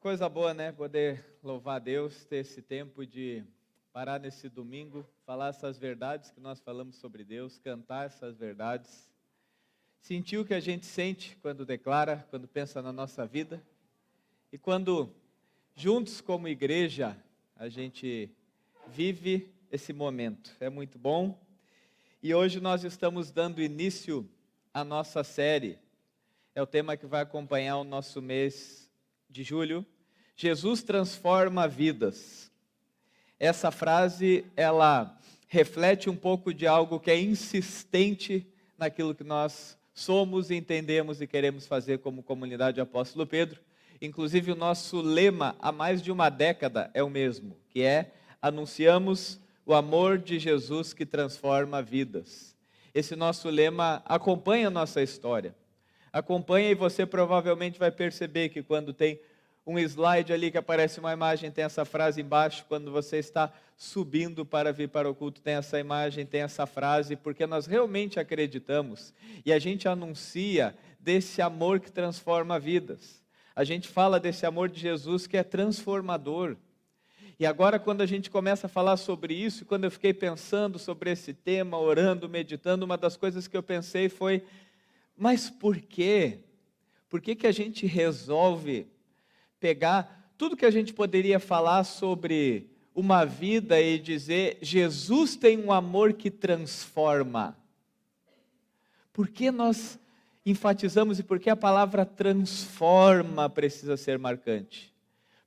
Coisa boa, né? Poder louvar a Deus, ter esse tempo de parar nesse domingo, falar essas verdades que nós falamos sobre Deus, cantar essas verdades, sentir o que a gente sente quando declara, quando pensa na nossa vida e quando juntos como igreja a gente vive esse momento. É muito bom. E hoje nós estamos dando início à nossa série. É o tema que vai acompanhar o nosso mês de julho, Jesus transforma vidas. Essa frase, ela reflete um pouco de algo que é insistente naquilo que nós somos, entendemos e queremos fazer como comunidade Apóstolo Pedro. Inclusive, o nosso lema há mais de uma década é o mesmo, que é anunciamos o amor de Jesus que transforma vidas. Esse nosso lema acompanha a nossa história. Acompanha e você provavelmente vai perceber que quando tem um slide ali que aparece uma imagem, tem essa frase embaixo, quando você está subindo para vir para o culto, tem essa imagem, tem essa frase, porque nós realmente acreditamos e a gente anuncia desse amor que transforma vidas. A gente fala desse amor de Jesus que é transformador. E agora, quando a gente começa a falar sobre isso, quando eu fiquei pensando sobre esse tema, orando, meditando, uma das coisas que eu pensei foi: mas por quê? Por que, que a gente resolve pegar tudo que a gente poderia falar sobre uma vida e dizer: Jesus tem um amor que transforma? Por que nós enfatizamos e por que a palavra transforma precisa ser marcante?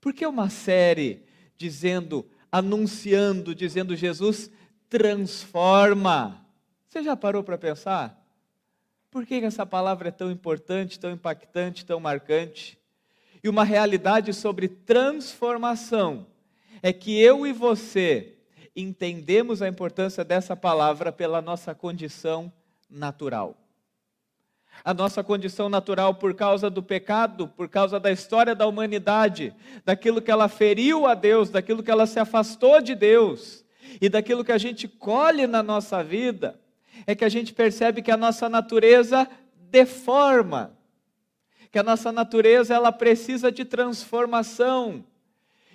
Por que uma série dizendo, anunciando, dizendo Jesus transforma? Você já parou para pensar? Por que essa palavra é tão importante, tão impactante, tão marcante? E uma realidade sobre transformação é que eu e você entendemos a importância dessa palavra pela nossa condição natural. A nossa condição natural por causa do pecado, por causa da história da humanidade, daquilo que ela feriu a Deus, daquilo que ela se afastou de Deus e daquilo que a gente colhe na nossa vida é que a gente percebe que a nossa natureza deforma, que a nossa natureza ela precisa de transformação.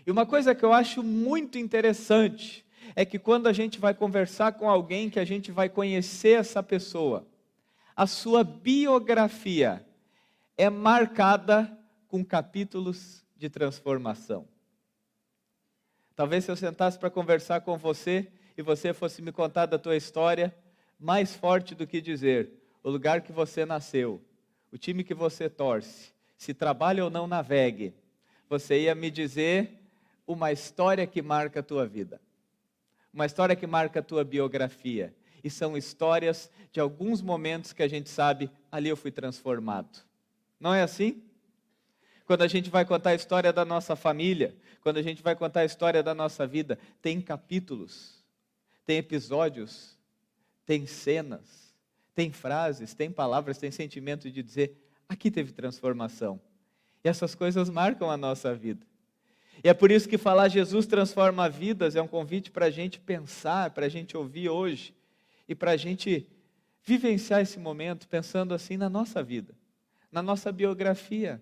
E uma coisa que eu acho muito interessante é que quando a gente vai conversar com alguém que a gente vai conhecer essa pessoa, a sua biografia é marcada com capítulos de transformação. Talvez se eu sentasse para conversar com você e você fosse me contar da tua história, mais forte do que dizer o lugar que você nasceu, o time que você torce, se trabalha ou não navegue, você ia me dizer uma história que marca a tua vida, uma história que marca a tua biografia. E são histórias de alguns momentos que a gente sabe, ali eu fui transformado. Não é assim? Quando a gente vai contar a história da nossa família, quando a gente vai contar a história da nossa vida, tem capítulos, tem episódios tem cenas, tem frases, tem palavras, tem sentimento de dizer: aqui teve transformação. E essas coisas marcam a nossa vida. E é por isso que falar Jesus transforma vidas é um convite para a gente pensar, para a gente ouvir hoje e para a gente vivenciar esse momento pensando assim na nossa vida, na nossa biografia,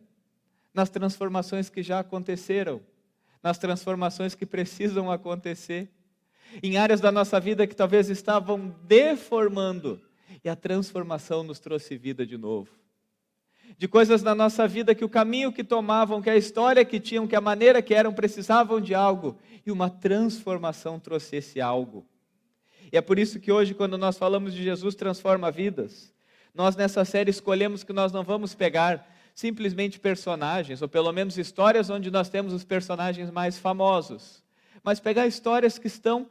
nas transformações que já aconteceram, nas transformações que precisam acontecer em áreas da nossa vida que talvez estavam deformando, e a transformação nos trouxe vida de novo. De coisas na nossa vida que o caminho que tomavam, que a história que tinham, que a maneira que eram, precisavam de algo, e uma transformação trouxe esse algo. E é por isso que hoje, quando nós falamos de Jesus transforma vidas, nós nessa série escolhemos que nós não vamos pegar simplesmente personagens, ou pelo menos histórias onde nós temos os personagens mais famosos, mas pegar histórias que estão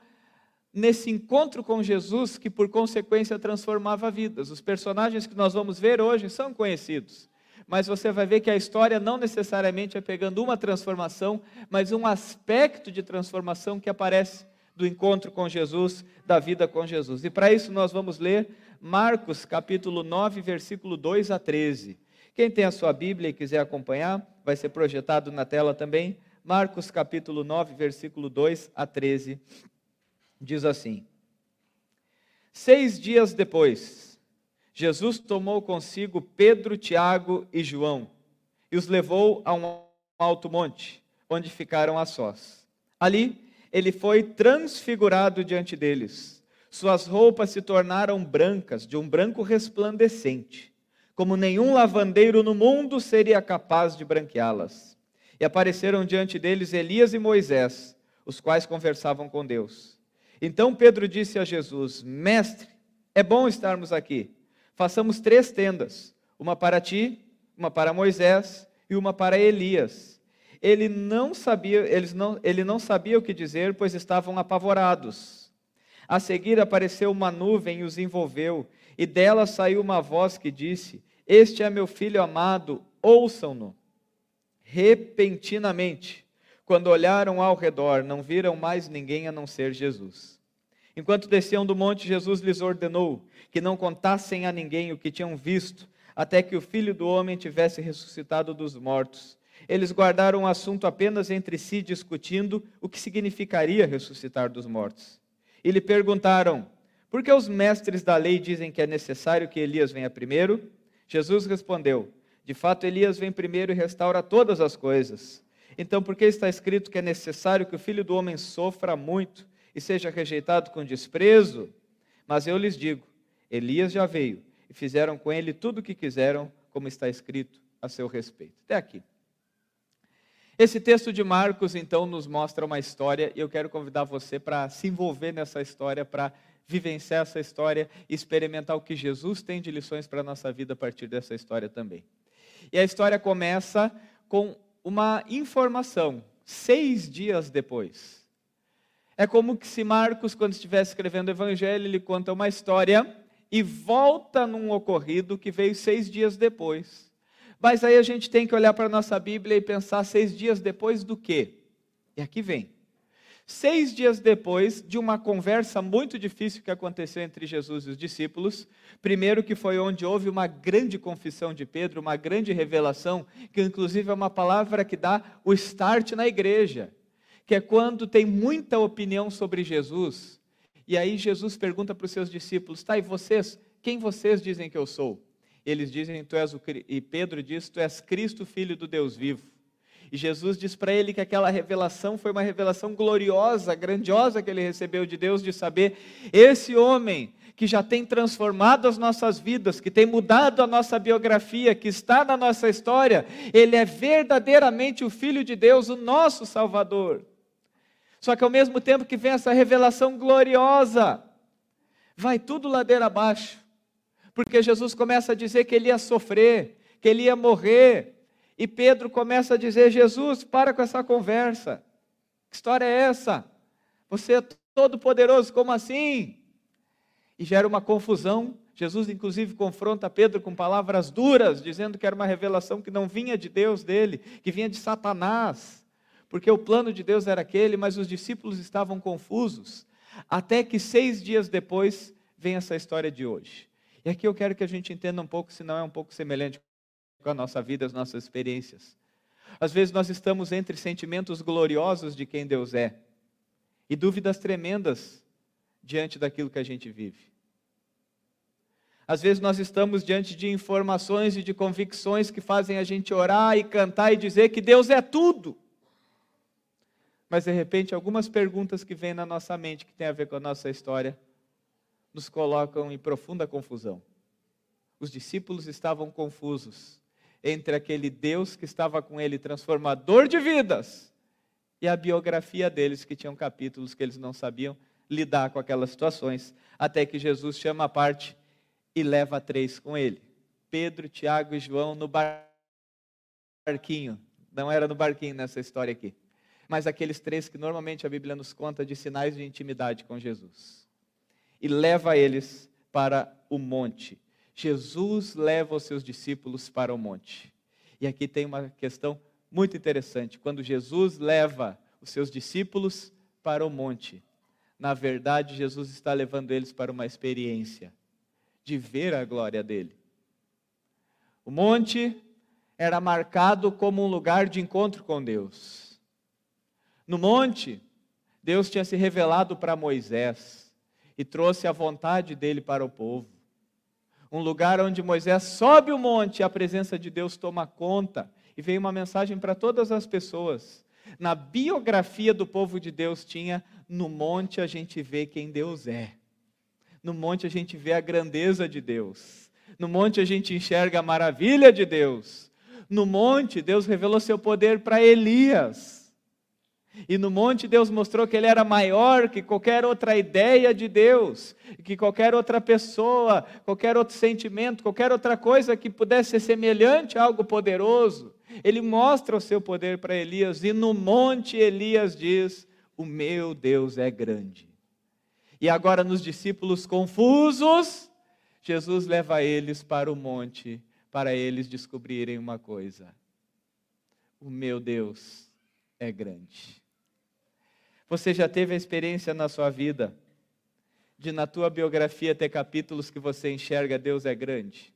nesse encontro com Jesus que, por consequência, transformava vidas. Os personagens que nós vamos ver hoje são conhecidos, mas você vai ver que a história não necessariamente é pegando uma transformação, mas um aspecto de transformação que aparece do encontro com Jesus, da vida com Jesus. E para isso nós vamos ler Marcos capítulo 9, versículo 2 a 13. Quem tem a sua Bíblia e quiser acompanhar, vai ser projetado na tela também. Marcos capítulo 9, versículo 2 a 13 diz assim: Seis dias depois, Jesus tomou consigo Pedro, Tiago e João e os levou a um alto monte, onde ficaram a sós. Ali, ele foi transfigurado diante deles. Suas roupas se tornaram brancas, de um branco resplandecente, como nenhum lavandeiro no mundo seria capaz de branqueá-las. E apareceram diante deles Elias e Moisés, os quais conversavam com Deus. Então Pedro disse a Jesus: Mestre, é bom estarmos aqui. Façamos três tendas: uma para ti, uma para Moisés e uma para Elias. Ele não sabia, eles não, ele não sabia o que dizer, pois estavam apavorados. A seguir apareceu uma nuvem e os envolveu, e dela saiu uma voz que disse: Este é meu filho amado, ouçam-no. Repentinamente, quando olharam ao redor, não viram mais ninguém a não ser Jesus. Enquanto desciam do monte, Jesus lhes ordenou que não contassem a ninguém o que tinham visto, até que o filho do homem tivesse ressuscitado dos mortos. Eles guardaram o assunto apenas entre si, discutindo o que significaria ressuscitar dos mortos. E lhe perguntaram: por que os mestres da lei dizem que é necessário que Elias venha primeiro? Jesus respondeu: De fato, Elias vem primeiro e restaura todas as coisas. Então, por que está escrito que é necessário que o filho do homem sofra muito e seja rejeitado com desprezo? Mas eu lhes digo: Elias já veio e fizeram com ele tudo o que quiseram, como está escrito a seu respeito. Até aqui. Esse texto de Marcos, então, nos mostra uma história e eu quero convidar você para se envolver nessa história, para vivenciar essa história e experimentar o que Jesus tem de lições para a nossa vida a partir dessa história também. E a história começa com uma informação, seis dias depois. É como que se Marcos, quando estivesse escrevendo o Evangelho, ele conta uma história e volta num ocorrido que veio seis dias depois. Mas aí a gente tem que olhar para a nossa Bíblia e pensar seis dias depois do quê? E aqui vem. Seis dias depois de uma conversa muito difícil que aconteceu entre Jesus e os discípulos, primeiro que foi onde houve uma grande confissão de Pedro, uma grande revelação, que inclusive é uma palavra que dá o start na igreja, que é quando tem muita opinião sobre Jesus, e aí Jesus pergunta para os seus discípulos: tá, e vocês? Quem vocês dizem que eu sou? Eles dizem: tu és o e Pedro diz: tu és Cristo, filho do Deus vivo. E Jesus diz para ele que aquela revelação foi uma revelação gloriosa, grandiosa que ele recebeu de Deus, de saber esse homem que já tem transformado as nossas vidas, que tem mudado a nossa biografia, que está na nossa história, ele é verdadeiramente o Filho de Deus, o nosso Salvador. Só que ao mesmo tempo que vem essa revelação gloriosa, vai tudo ladeira abaixo. Porque Jesus começa a dizer que ele ia sofrer, que ele ia morrer. E Pedro começa a dizer: Jesus, para com essa conversa. Que história é essa? Você é todo poderoso, como assim? E gera uma confusão. Jesus, inclusive, confronta Pedro com palavras duras, dizendo que era uma revelação que não vinha de Deus dele, que vinha de Satanás porque o plano de Deus era aquele, mas os discípulos estavam confusos, até que seis dias depois vem essa história de hoje. E aqui eu quero que a gente entenda um pouco, se não é um pouco semelhante com a nossa vida, as nossas experiências. Às vezes nós estamos entre sentimentos gloriosos de quem Deus é e dúvidas tremendas diante daquilo que a gente vive. Às vezes nós estamos diante de informações e de convicções que fazem a gente orar e cantar e dizer que Deus é tudo mas de repente algumas perguntas que vêm na nossa mente que tem a ver com a nossa história nos colocam em profunda confusão. Os discípulos estavam confusos entre aquele Deus que estava com ele, transformador de vidas, e a biografia deles, que tinham capítulos que eles não sabiam lidar com aquelas situações, até que Jesus chama a parte e leva três com ele: Pedro, Tiago e João no barquinho. Não era no barquinho nessa história aqui mas aqueles três que normalmente a Bíblia nos conta de sinais de intimidade com Jesus. E leva eles para o monte. Jesus leva os seus discípulos para o monte. E aqui tem uma questão muito interessante. Quando Jesus leva os seus discípulos para o monte, na verdade, Jesus está levando eles para uma experiência de ver a glória dele. O monte era marcado como um lugar de encontro com Deus. No monte, Deus tinha se revelado para Moisés e trouxe a vontade dele para o povo. Um lugar onde Moisés sobe o monte e a presença de Deus toma conta E veio uma mensagem para todas as pessoas. Na biografia do povo de Deus tinha: no monte a gente vê quem Deus é. No monte a gente vê a grandeza de Deus. No monte a gente enxerga a maravilha de Deus. No monte, Deus revelou seu poder para Elias. E no monte Deus mostrou que ele era maior que qualquer outra ideia de Deus, que qualquer outra pessoa, qualquer outro sentimento, qualquer outra coisa que pudesse ser semelhante a algo poderoso. Ele mostra o seu poder para Elias e no monte Elias diz: "O meu Deus é grande". E agora nos discípulos confusos, Jesus leva eles para o monte para eles descobrirem uma coisa: o meu Deus é grande. Você já teve a experiência na sua vida de na tua biografia ter capítulos que você enxerga Deus é grande?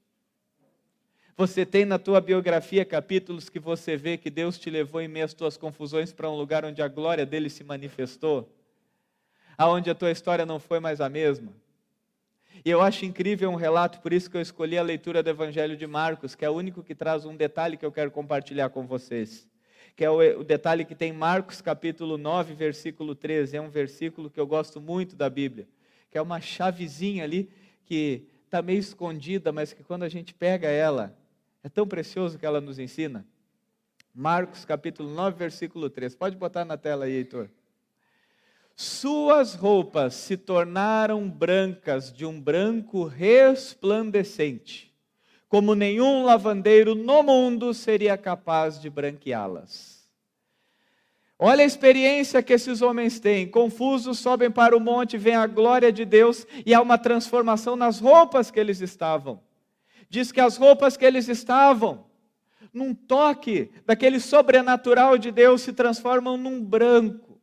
Você tem na tua biografia capítulos que você vê que Deus te levou em meio às tuas confusões para um lugar onde a glória dele se manifestou? Aonde a tua história não foi mais a mesma? E eu acho incrível um relato, por isso que eu escolhi a leitura do Evangelho de Marcos, que é o único que traz um detalhe que eu quero compartilhar com vocês que é o, detalhe que tem Marcos capítulo 9, versículo 13. É um versículo que eu gosto muito da Bíblia, que é uma chavezinha ali que está meio escondida, mas que quando a gente pega ela, é tão precioso que ela nos ensina. Marcos capítulo 9, versículo 3. Pode botar na tela aí, Heitor. Suas roupas se tornaram brancas de um branco resplandecente como nenhum lavandeiro no mundo seria capaz de branqueá-las. Olha a experiência que esses homens têm. Confusos, sobem para o monte, vem a glória de Deus e há uma transformação nas roupas que eles estavam. Diz que as roupas que eles estavam, num toque daquele sobrenatural de Deus, se transformam num branco.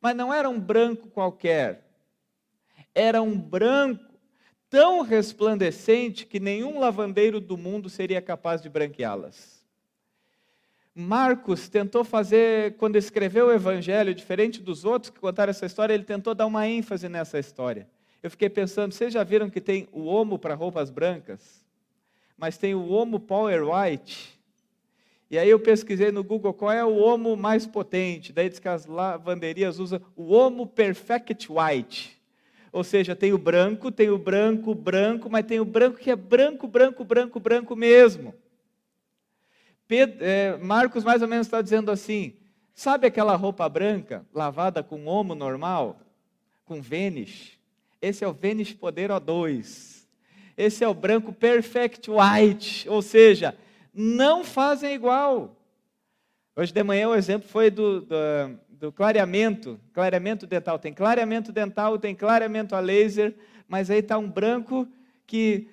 Mas não era um branco qualquer. Era um branco tão resplandecente que nenhum lavandeiro do mundo seria capaz de branqueá-las. Marcos tentou fazer, quando escreveu o Evangelho, diferente dos outros que contaram essa história, ele tentou dar uma ênfase nessa história. Eu fiquei pensando, vocês já viram que tem o homo para roupas brancas? Mas tem o homo Power White. E aí eu pesquisei no Google qual é o homo mais potente. Daí diz que as lavanderias usam o homo Perfect White. Ou seja, tem o branco, tem o branco, branco, mas tem o branco que é branco, branco, branco, branco mesmo. Pedro, é, Marcos mais ou menos está dizendo assim: sabe aquela roupa branca lavada com homo normal, com Vênus? Esse é o Vênus Poder O2. Esse é o branco Perfect White, ou seja, não fazem igual. Hoje de manhã o exemplo foi do, do do clareamento, clareamento dental. Tem clareamento dental, tem clareamento a laser, mas aí está um branco que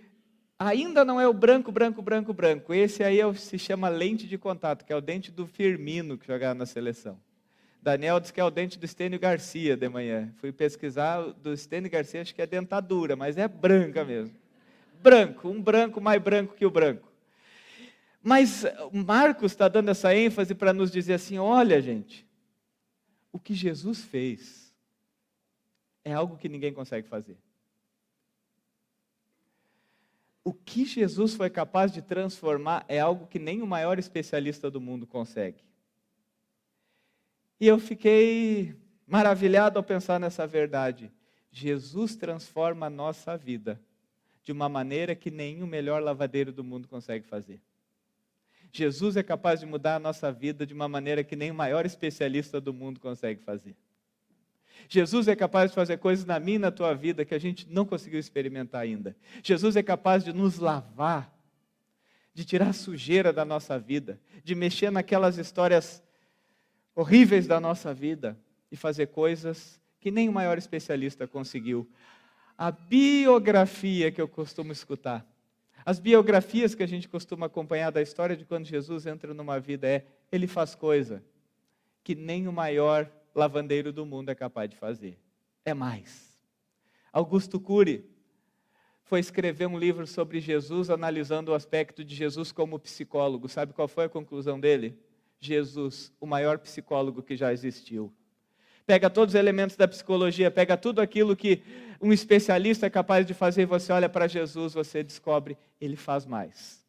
ainda não é o branco, branco, branco, branco. Esse aí é, se chama lente de contato, que é o dente do Firmino que jogava na seleção. Daniel disse que é o dente do Estênio Garcia de manhã. Fui pesquisar do Estênio Garcia, acho que é dentadura, mas é branca mesmo. Branco, um branco mais branco que o branco. Mas Marcos está dando essa ênfase para nos dizer assim: olha, gente, o que Jesus fez é algo que ninguém consegue fazer. O que Jesus foi capaz de transformar é algo que nem o maior especialista do mundo consegue. E eu fiquei maravilhado ao pensar nessa verdade. Jesus transforma a nossa vida de uma maneira que nenhum melhor lavadeiro do mundo consegue fazer. Jesus é capaz de mudar a nossa vida de uma maneira que nem o maior especialista do mundo consegue fazer. Jesus é capaz de fazer coisas na minha e na tua vida que a gente não conseguiu experimentar ainda. Jesus é capaz de nos lavar, de tirar a sujeira da nossa vida, de mexer naquelas histórias horríveis da nossa vida e fazer coisas que nem o maior especialista conseguiu. A biografia que eu costumo escutar as biografias que a gente costuma acompanhar da história de quando Jesus entra numa vida é ele faz coisa que nem o maior lavandeiro do mundo é capaz de fazer. É mais. Augusto Cury foi escrever um livro sobre Jesus, analisando o aspecto de Jesus como psicólogo. Sabe qual foi a conclusão dele? Jesus, o maior psicólogo que já existiu pega todos os elementos da psicologia, pega tudo aquilo que um especialista é capaz de fazer, você olha para Jesus, você descobre, ele faz mais.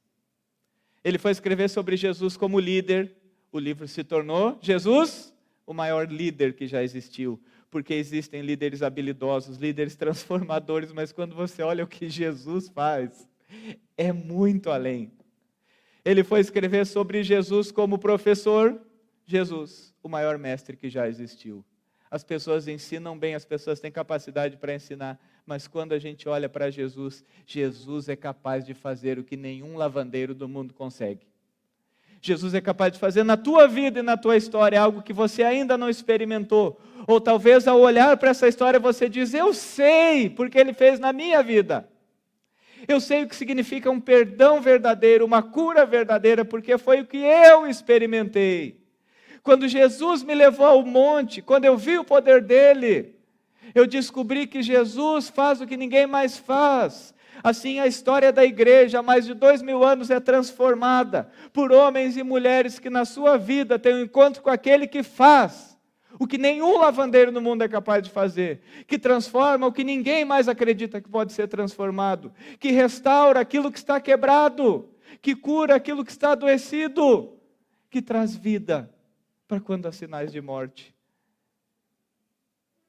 Ele foi escrever sobre Jesus como líder. O livro se tornou Jesus, o maior líder que já existiu. Porque existem líderes habilidosos, líderes transformadores, mas quando você olha o que Jesus faz, é muito além. Ele foi escrever sobre Jesus como professor, Jesus, o maior mestre que já existiu. As pessoas ensinam bem, as pessoas têm capacidade para ensinar, mas quando a gente olha para Jesus, Jesus é capaz de fazer o que nenhum lavandeiro do mundo consegue. Jesus é capaz de fazer na tua vida e na tua história algo que você ainda não experimentou. Ou talvez ao olhar para essa história você diz: Eu sei, porque Ele fez na minha vida. Eu sei o que significa um perdão verdadeiro, uma cura verdadeira, porque foi o que eu experimentei. Quando Jesus me levou ao monte, quando eu vi o poder dele, eu descobri que Jesus faz o que ninguém mais faz. Assim, a história da igreja, há mais de dois mil anos, é transformada por homens e mulheres que na sua vida têm um encontro com aquele que faz o que nenhum lavandeiro no mundo é capaz de fazer, que transforma o que ninguém mais acredita que pode ser transformado, que restaura aquilo que está quebrado, que cura aquilo que está adoecido, que traz vida para quando há sinais de morte.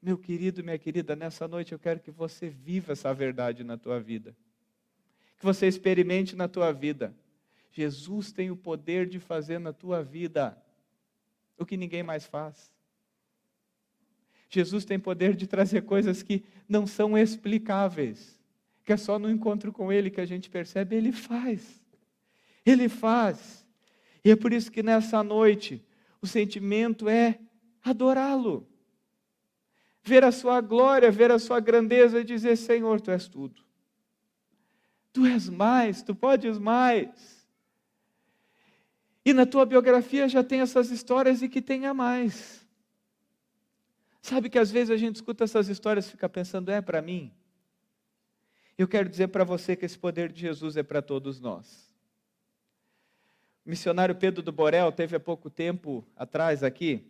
Meu querido, minha querida, nessa noite eu quero que você viva essa verdade na tua vida. Que você experimente na tua vida. Jesus tem o poder de fazer na tua vida o que ninguém mais faz. Jesus tem poder de trazer coisas que não são explicáveis, que é só no encontro com Ele que a gente percebe, Ele faz. Ele faz. E é por isso que nessa noite o sentimento é adorá-lo. Ver a sua glória, ver a sua grandeza e dizer: Senhor, tu és tudo. Tu és mais, tu podes mais. E na tua biografia já tem essas histórias e que tenha mais. Sabe que às vezes a gente escuta essas histórias e fica pensando, é para mim? Eu quero dizer para você que esse poder de Jesus é para todos nós. Missionário Pedro do Borel teve há pouco tempo atrás aqui,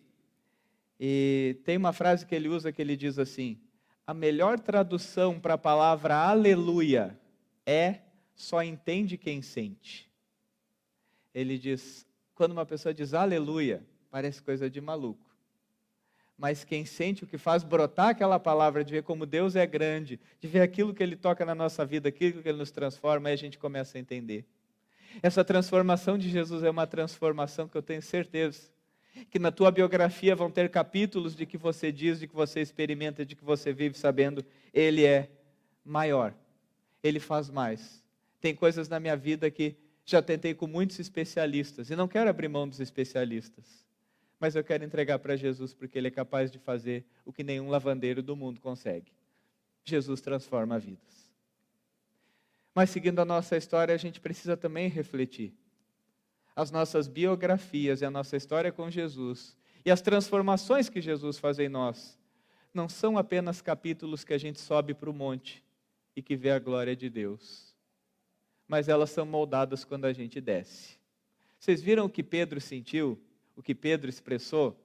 e tem uma frase que ele usa que ele diz assim: a melhor tradução para a palavra aleluia é só entende quem sente. Ele diz: quando uma pessoa diz aleluia, parece coisa de maluco. Mas quem sente o que faz brotar aquela palavra, de ver como Deus é grande, de ver aquilo que Ele toca na nossa vida, aquilo que Ele nos transforma, aí a gente começa a entender. Essa transformação de Jesus é uma transformação que eu tenho certeza que na tua biografia vão ter capítulos de que você diz, de que você experimenta, de que você vive sabendo, Ele é maior, Ele faz mais. Tem coisas na minha vida que já tentei com muitos especialistas e não quero abrir mão dos especialistas, mas eu quero entregar para Jesus porque Ele é capaz de fazer o que nenhum lavandeiro do mundo consegue. Jesus transforma vidas. Mas seguindo a nossa história, a gente precisa também refletir. As nossas biografias e a nossa história com Jesus e as transformações que Jesus faz em nós não são apenas capítulos que a gente sobe para o monte e que vê a glória de Deus, mas elas são moldadas quando a gente desce. Vocês viram o que Pedro sentiu? O que Pedro expressou?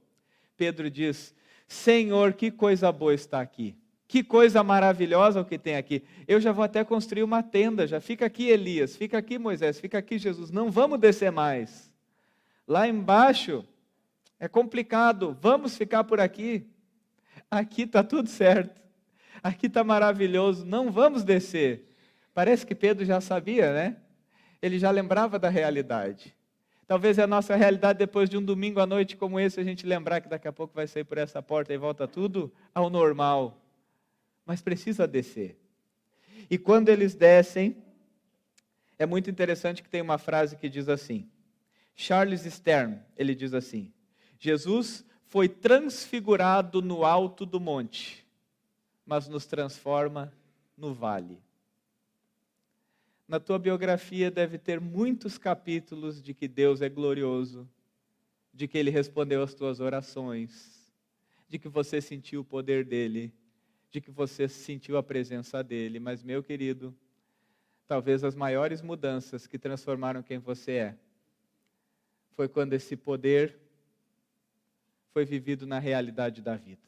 Pedro diz: Senhor, que coisa boa está aqui. Que coisa maravilhosa o que tem aqui. Eu já vou até construir uma tenda, já fica aqui Elias, fica aqui Moisés, fica aqui Jesus. Não vamos descer mais. Lá embaixo é complicado, vamos ficar por aqui. Aqui está tudo certo. Aqui está maravilhoso, não vamos descer. Parece que Pedro já sabia, né? Ele já lembrava da realidade. Talvez a nossa realidade, depois de um domingo à noite como esse, a gente lembrar que daqui a pouco vai sair por essa porta e volta tudo ao normal mas precisa descer. E quando eles descem, é muito interessante que tem uma frase que diz assim: Charles Stern, ele diz assim: Jesus foi transfigurado no alto do monte, mas nos transforma no vale. Na tua biografia deve ter muitos capítulos de que Deus é glorioso, de que ele respondeu às tuas orações, de que você sentiu o poder dele de que você sentiu a presença dele, mas, meu querido, talvez as maiores mudanças que transformaram quem você é foi quando esse poder foi vivido na realidade da vida.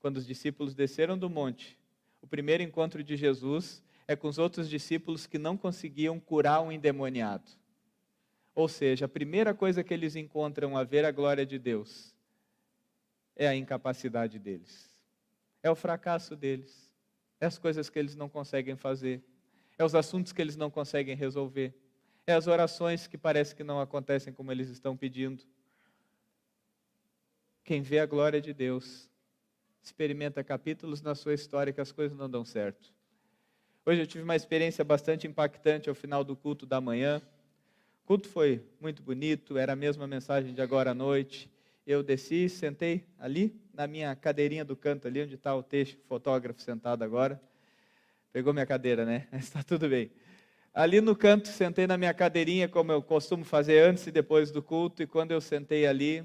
Quando os discípulos desceram do monte, o primeiro encontro de Jesus é com os outros discípulos que não conseguiam curar um endemoniado. Ou seja, a primeira coisa que eles encontram a ver a glória de Deus é a incapacidade deles, é o fracasso deles, é as coisas que eles não conseguem fazer, é os assuntos que eles não conseguem resolver, é as orações que parece que não acontecem como eles estão pedindo. Quem vê a glória de Deus experimenta capítulos na sua história que as coisas não dão certo. Hoje eu tive uma experiência bastante impactante ao final do culto da manhã. O culto foi muito bonito, era a mesma mensagem de agora à noite. Eu desci, sentei ali na minha cadeirinha do canto ali, onde está o texto, fotógrafo sentado agora. Pegou minha cadeira, né? Está tudo bem. Ali no canto, sentei na minha cadeirinha, como eu costumo fazer antes e depois do culto, e quando eu sentei ali,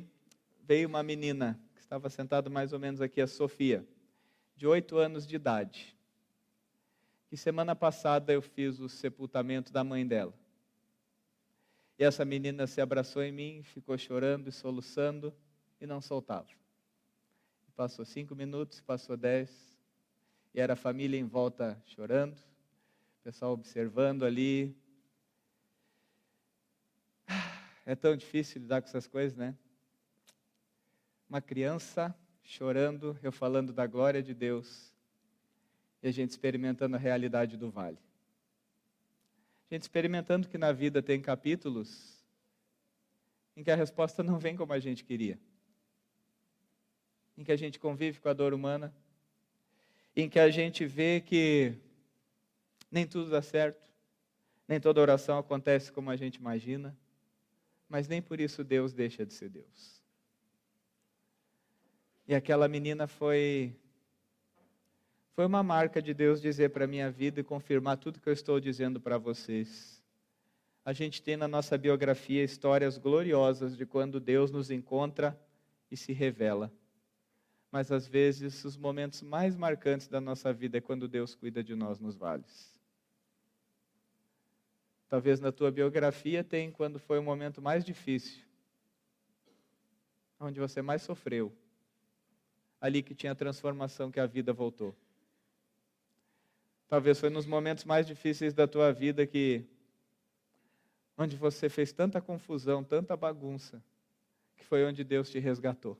veio uma menina, que estava sentada mais ou menos aqui, a Sofia, de oito anos de idade. Que semana passada eu fiz o sepultamento da mãe dela. E essa menina se abraçou em mim, ficou chorando e soluçando e não soltava. Passou cinco minutos, passou dez, e era a família em volta chorando, o pessoal observando ali. É tão difícil lidar com essas coisas, né? Uma criança chorando, eu falando da glória de Deus, e a gente experimentando a realidade do vale. A gente experimentando que na vida tem capítulos em que a resposta não vem como a gente queria. Em que a gente convive com a dor humana, em que a gente vê que nem tudo dá certo, nem toda oração acontece como a gente imagina, mas nem por isso Deus deixa de ser Deus. E aquela menina foi foi uma marca de Deus dizer para a minha vida e confirmar tudo que eu estou dizendo para vocês. A gente tem na nossa biografia histórias gloriosas de quando Deus nos encontra e se revela. Mas às vezes os momentos mais marcantes da nossa vida é quando Deus cuida de nós nos vales. Talvez na tua biografia tem quando foi o momento mais difícil, onde você mais sofreu, ali que tinha a transformação que a vida voltou. Talvez foi nos momentos mais difíceis da tua vida que onde você fez tanta confusão, tanta bagunça, que foi onde Deus te resgatou.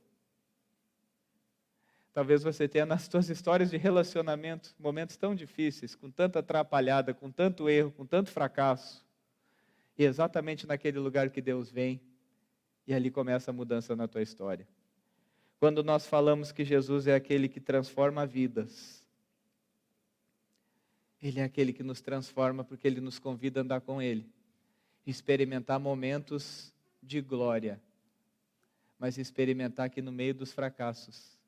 Talvez você tenha nas suas histórias de relacionamento momentos tão difíceis, com tanta atrapalhada, com tanto erro, com tanto fracasso. E exatamente naquele lugar que Deus vem e ali começa a mudança na tua história. Quando nós falamos que Jesus é aquele que transforma vidas, ele é aquele que nos transforma porque ele nos convida a andar com ele, experimentar momentos de glória, mas experimentar que no meio dos fracassos,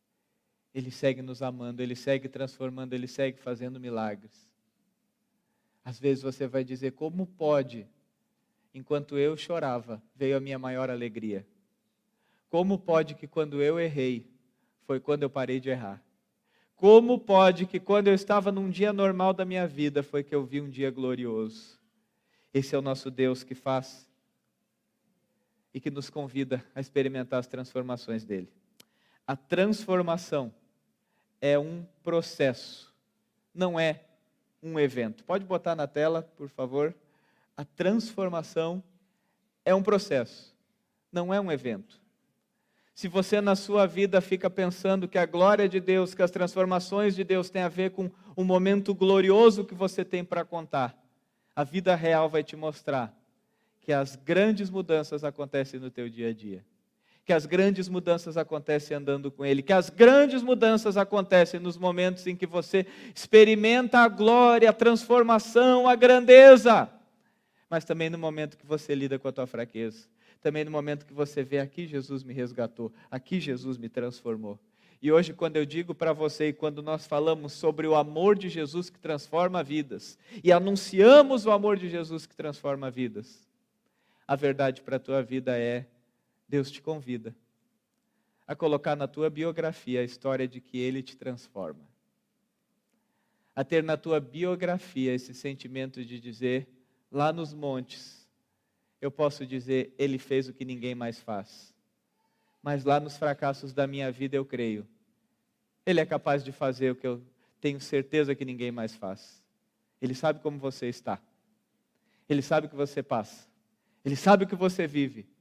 ele segue nos amando, ele segue transformando, ele segue fazendo milagres. Às vezes você vai dizer: como pode? Enquanto eu chorava, veio a minha maior alegria. Como pode que quando eu errei, foi quando eu parei de errar? Como pode que quando eu estava num dia normal da minha vida foi que eu vi um dia glorioso? Esse é o nosso Deus que faz e que nos convida a experimentar as transformações dele. A transformação é um processo, não é um evento. Pode botar na tela, por favor? A transformação é um processo, não é um evento. Se você na sua vida fica pensando que a glória de Deus, que as transformações de Deus têm a ver com o momento glorioso que você tem para contar, a vida real vai te mostrar que as grandes mudanças acontecem no teu dia a dia. Que as grandes mudanças acontecem andando com Ele, que as grandes mudanças acontecem nos momentos em que você experimenta a glória, a transformação, a grandeza, mas também no momento que você lida com a tua fraqueza também no momento que você vê aqui Jesus me resgatou, aqui Jesus me transformou. E hoje, quando eu digo para você e quando nós falamos sobre o amor de Jesus que transforma vidas, e anunciamos o amor de Jesus que transforma vidas, a verdade para a tua vida é: Deus te convida a colocar na tua biografia a história de que Ele te transforma. A ter na tua biografia esse sentimento de dizer, lá nos montes, eu posso dizer, Ele fez o que ninguém mais faz. Mas lá nos fracassos da minha vida eu creio. Ele é capaz de fazer o que eu tenho certeza que ninguém mais faz. Ele sabe como você está. Ele sabe o que você passa. Ele sabe o que você vive.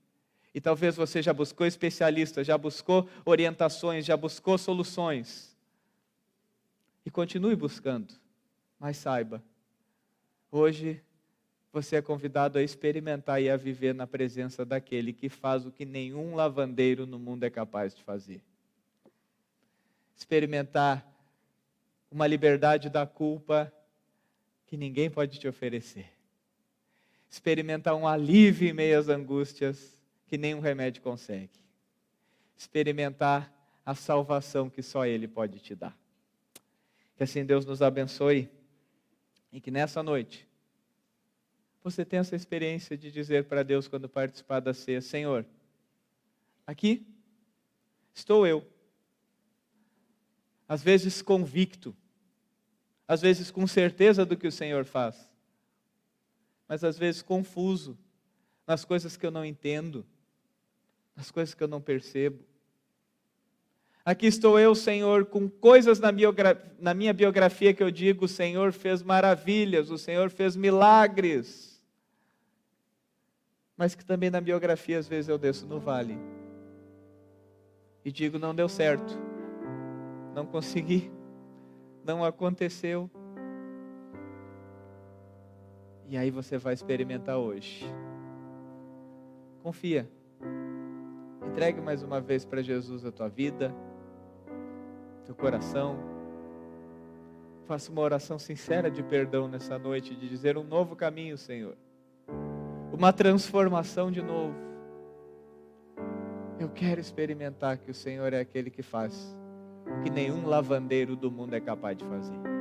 E talvez você já buscou especialistas, já buscou orientações, já buscou soluções. E continue buscando. Mas saiba, hoje você é convidado a experimentar e a viver na presença daquele que faz o que nenhum lavandeiro no mundo é capaz de fazer. Experimentar uma liberdade da culpa que ninguém pode te oferecer. Experimentar um alívio em meio às angústias que nenhum remédio consegue. Experimentar a salvação que só Ele pode te dar. Que assim Deus nos abençoe e que nessa noite você tenha essa experiência de dizer para Deus quando participar da ceia: Senhor, aqui estou eu. Às vezes convicto, às vezes com certeza do que o Senhor faz, mas às vezes confuso nas coisas que eu não entendo, nas coisas que eu não percebo. Aqui estou eu, Senhor, com coisas na, na minha biografia que eu digo: o Senhor fez maravilhas, o Senhor fez milagres mas que também na biografia às vezes eu desço no vale e digo: não deu certo, não consegui, não aconteceu. E aí você vai experimentar hoje. Confia. Entregue mais uma vez para Jesus a tua vida, teu coração. Faça uma oração sincera de perdão nessa noite, de dizer um novo caminho, Senhor uma transformação de novo. Eu quero experimentar que o Senhor é aquele que faz, que nenhum lavandeiro do mundo é capaz de fazer.